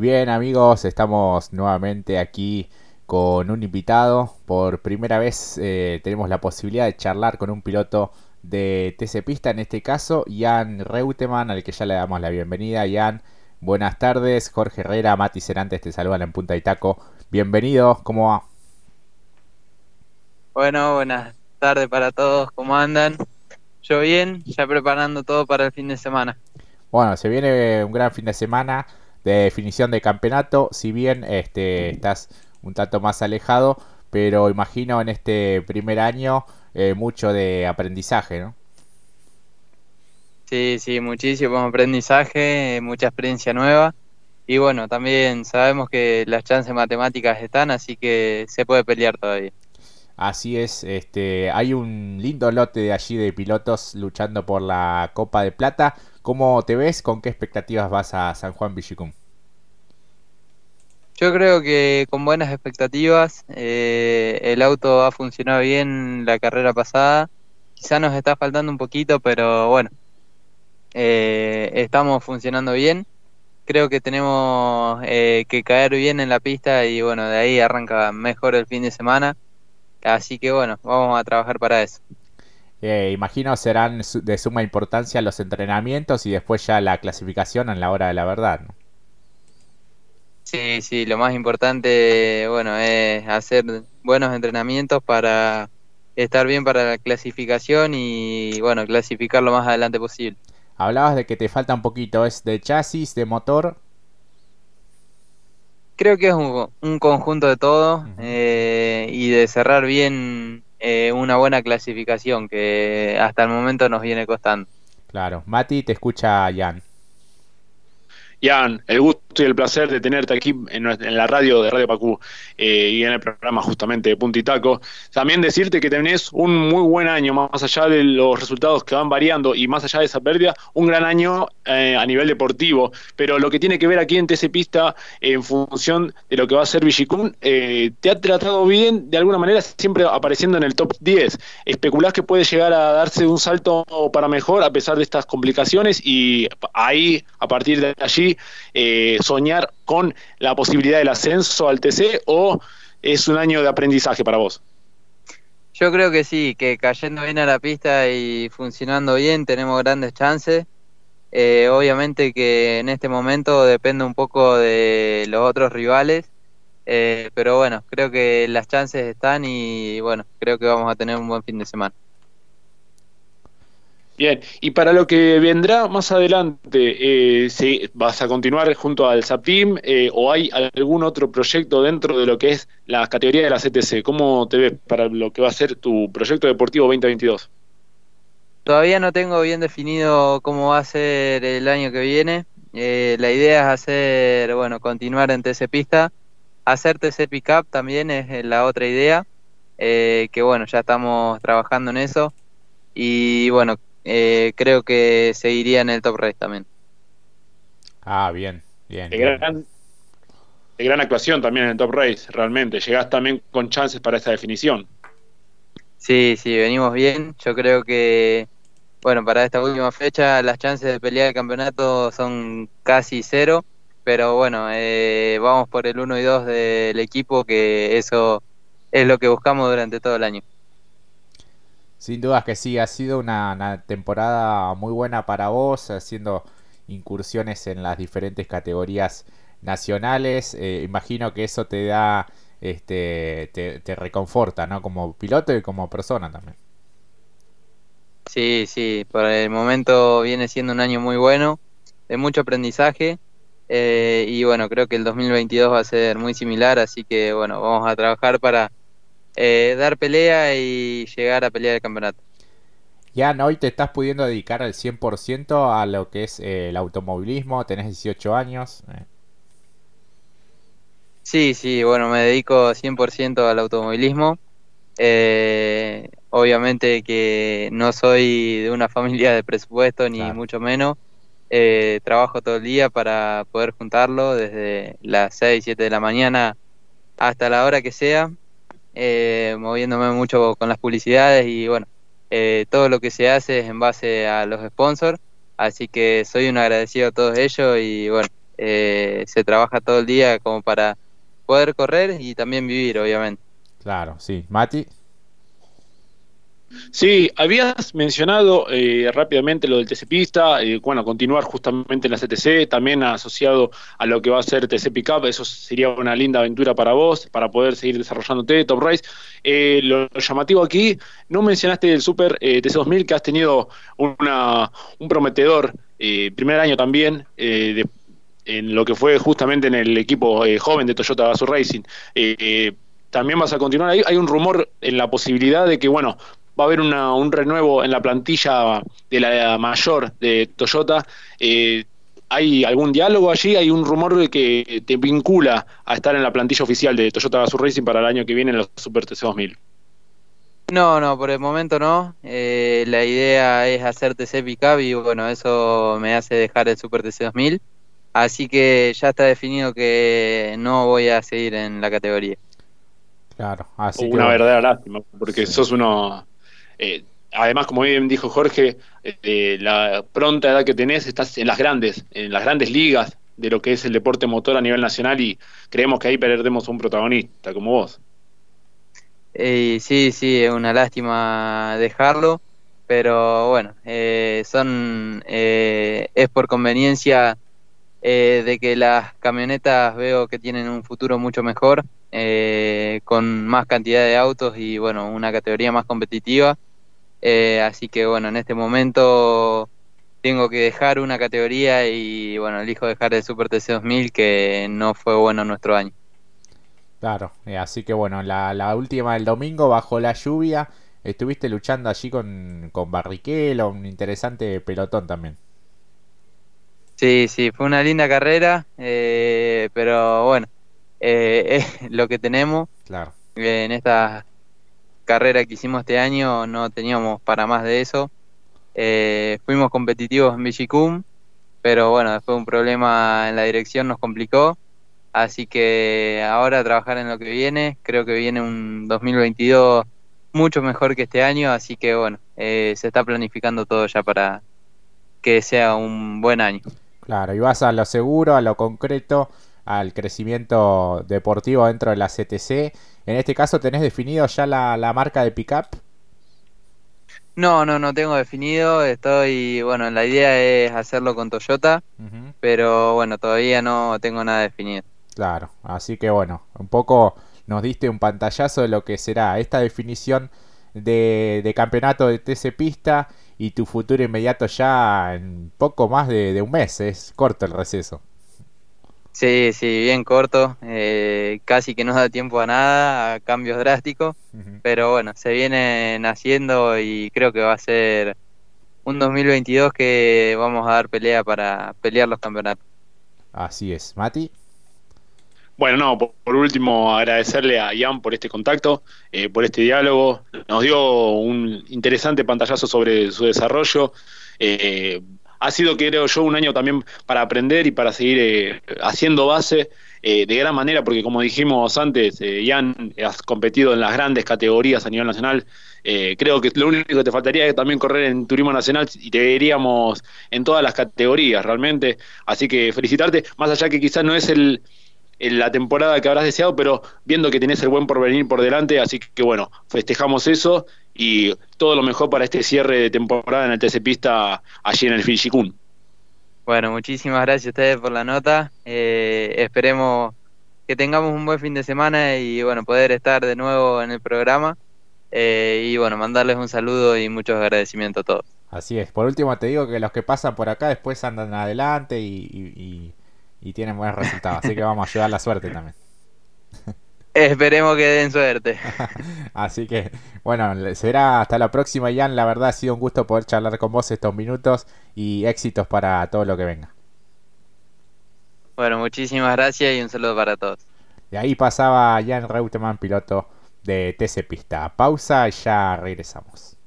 Bien amigos, estamos nuevamente aquí con un invitado. Por primera vez eh, tenemos la posibilidad de charlar con un piloto de TC Pista, en este caso Jan Reutemann, al que ya le damos la bienvenida. Jan, buenas tardes. Jorge Herrera, Mati Cerantes te saludan en Punta Itaco. Bienvenido, ¿cómo va? Bueno, buenas tardes para todos, ¿cómo andan? Yo bien, ya preparando todo para el fin de semana. Bueno, se viene un gran fin de semana de definición de campeonato, si bien este, estás un tanto más alejado, pero imagino en este primer año eh, mucho de aprendizaje, ¿no? Sí, sí, muchísimo aprendizaje, mucha experiencia nueva. Y bueno, también sabemos que las chances matemáticas están, así que se puede pelear todavía. Así es, este, hay un lindo lote de allí de pilotos luchando por la Copa de Plata. ¿Cómo te ves? ¿Con qué expectativas vas a San Juan Villicum? Yo creo que con buenas expectativas, eh, el auto ha funcionado bien la carrera pasada. Quizá nos está faltando un poquito, pero bueno, eh, estamos funcionando bien. Creo que tenemos eh, que caer bien en la pista y bueno, de ahí arranca mejor el fin de semana. Así que bueno, vamos a trabajar para eso. Imagino serán de suma importancia los entrenamientos y después ya la clasificación en la hora de la verdad. ¿no? Sí, sí, lo más importante, bueno, es hacer buenos entrenamientos para estar bien para la clasificación y, bueno, clasificar lo más adelante posible. Hablabas de que te falta un poquito, ¿es de chasis, de motor? Creo que es un, conjunto de todo eh, y de cerrar bien eh, una buena clasificación que hasta el momento nos viene costando. Claro, Mati, te escucha Jan. Ian, el gusto y el placer de tenerte aquí en, la radio de Radio Pacú eh, y en el programa justamente de Puntitaco. También decirte que tenés un muy buen año, más allá de los resultados que van variando y más allá de esa pérdida, un gran año eh, a nivel deportivo. Pero lo que tiene que ver aquí en TC Pista, en función de lo que va a ser Villicún, eh, te ha tratado bien, de alguna manera, siempre apareciendo en el top 10. ¿Especulás que puede llegar a darse un salto para mejor a pesar de estas complicaciones? Y ahí, a partir de allí, eh, soñar con la posibilidad del ascenso al TC o es un año de aprendizaje para vos? Yo creo que sí, que cayendo bien a la pista y funcionando bien tenemos grandes chances. Eh, obviamente que en este momento depende un poco de los otros rivales, eh, pero bueno, creo que las chances están y bueno, creo que vamos a tener un buen fin de semana. Bien, y para lo que vendrá más adelante, eh, ¿vas a continuar junto al SAPIM eh, o hay algún otro proyecto dentro de lo que es la categoría de la CTC? ¿Cómo te ves para lo que va a ser tu proyecto deportivo 2022? Todavía no tengo bien definido cómo va a ser el año que viene. Eh, la idea es hacer, bueno, continuar en TC Pista. Hacer TC Pickup también es la otra idea, que bueno, ya estamos trabajando en eso. Y bueno, eh, creo que seguiría en el top race también. Ah, bien, bien. De gran, gran, actuación también en el top race, realmente. Llegás también con chances para esa definición. Sí, sí, venimos bien. Yo creo que, bueno, para esta última fecha las chances de pelear el campeonato son casi cero. Pero bueno, eh, vamos por el 1 y 2 del equipo, que eso es lo que buscamos durante todo el año. Sin dudas que sí, ha sido una, temporada muy buena para vos, haciendo incursiones en las diferentes categorías nacionales. Eh, imagino que eso te da, este, te, reconforta, ¿no? Como piloto y como persona también. Sí, sí, por el momento viene siendo un año muy bueno, de mucho aprendizaje. Eh, y bueno, creo que el 2022 va a ser muy similar, así que bueno, vamos a trabajar para eh, dar pelea y llegar a pelear el campeonato. Ya hoy te estás pudiendo dedicar al 100% a lo que es eh, el automovilismo, tenés 18 años. Eh. Sí, sí, bueno, me dedico 100% al automovilismo. obviamente que no soy de una familia de presupuesto, ni mucho menos. trabajo todo el día para poder juntarlo, desde las 6, 7 de la mañana hasta la hora que sea eh, moviéndome mucho con las publicidades y bueno, eh, todo lo que se hace es en base a los sponsors, así que soy un agradecido a todos ellos y bueno, eh, se trabaja todo el día como para poder correr y también vivir, obviamente. Claro, sí. Mati. Sí, habías mencionado eh, rápidamente lo del TC Pista, eh, bueno, continuar justamente en la CTC, también asociado a lo que va a ser TC Pickup, eso sería una linda aventura para vos, para poder seguir desarrollándote, Top Race. Eh, lo, llamativo aquí, no mencionaste el Super TC2000, que has tenido una, un prometedor primer año también, en lo que fue justamente en el equipo joven de Toyota Gazoo Racing también vas a continuar ahí. Hay un rumor en la posibilidad de que, bueno, va a haber un renuevo en la plantilla de la mayor de Toyota. Eh, ¿Hay algún diálogo allí? ¿Hay un rumor de que te vincula a estar en la plantilla oficial de Toyota Gazoo Racing para el año que viene en los Super TC2000? No, no, por el momento no. Eh, la idea es hacer TC Pickup y bueno, eso me hace dejar el Super TC2000. Así que ya está definido que no voy a seguir en la categoría. Claro, así Una verdadera lástima, porque sos uno eh, además, como bien dijo Jorge, eh, la pronta edad que tenés, estás en las grandes, en las grandes ligas de lo que es el deporte motor a nivel nacional y creemos que ahí perdemos un protagonista como vos. Eh, sí, sí, es una lástima dejarlo, pero bueno, son es por conveniencia de que las camionetas veo que tienen un futuro mucho mejor, con más cantidad de autos y bueno, una categoría más competitiva eh, así que bueno, en este momento tengo que dejar una categoría y bueno, elijo dejar el Super TC 2000 que no fue bueno nuestro año. Claro, eh, así que bueno, la, última del domingo bajo la lluvia estuviste luchando allí con, con Barrichello, un interesante pelotón también. Sí, sí, fue una linda carrera, eh, pero bueno, es lo que tenemos claro. en estas carrera que hicimos este año no teníamos para más de eso. Eh, fuimos competitivos en Vigicum, pero bueno, después un problema en la dirección nos complicó. Así que ahora trabajar en lo que viene, creo que viene un 2022 mucho mejor que este año, así que bueno, eh, se está planificando todo ya para que sea un buen año. Claro, y vas a lo seguro, a lo concreto, al crecimiento deportivo dentro de la CTC en este caso, ¿tenés definido ya la, marca de pickup? No, no, no tengo definido. Estoy, bueno, la idea es hacerlo con Toyota, pero bueno, todavía no tengo nada definido. Claro, así que bueno, un poco nos diste un pantallazo de lo que será esta definición de, campeonato de TC Pista y tu futuro inmediato ya en poco más de un mes. Es corto el receso. Sí, sí, bien corto, eh, casi que no da tiempo a nada, a cambios drásticos, pero bueno, se viene haciendo y creo que va a ser un 2022 que vamos a dar pelea para pelear los campeonatos. Así es, Mati. Bueno, no, por, último agradecerle a Ian por este contacto, eh, por este diálogo, nos dio un interesante pantallazo sobre su desarrollo. Eh, ha sido, creo yo, un año también para aprender y para seguir eh, haciendo base eh, de gran manera, porque como dijimos antes, eh, Ian, has competido en las grandes categorías a nivel nacional. creo que lo único que te faltaría es también correr en turismo nacional y te veríamos en todas las categorías realmente. Así que felicitarte, más allá que quizás no es el, la temporada que habrás deseado, pero viendo que tenés el buen porvenir por delante, así que bueno, festejamos eso y todo lo mejor para este cierre de temporada en el TC Pista allí en el Filchicún. Bueno, muchísimas gracias a ustedes por la nota. Eh, esperemos que tengamos un buen fin de semana y bueno, poder estar de nuevo en el programa. Eh, y bueno, mandarles un saludo y muchos agradecimientos a todos. Así es. Por último, te digo que los que pasan por acá después andan adelante y, y tienen buenos resultados. Así que vamos a ayudar la suerte también. Esperemos que den suerte. Así que, bueno, será hasta la próxima, Ian. La verdad ha sido un gusto poder charlar con vos estos minutos y éxitos para todo lo que venga. Bueno, muchísimas gracias y un saludo para todos. De ahí pasaba Jan Reutemann, piloto de TC Pista. Pausa y ya regresamos.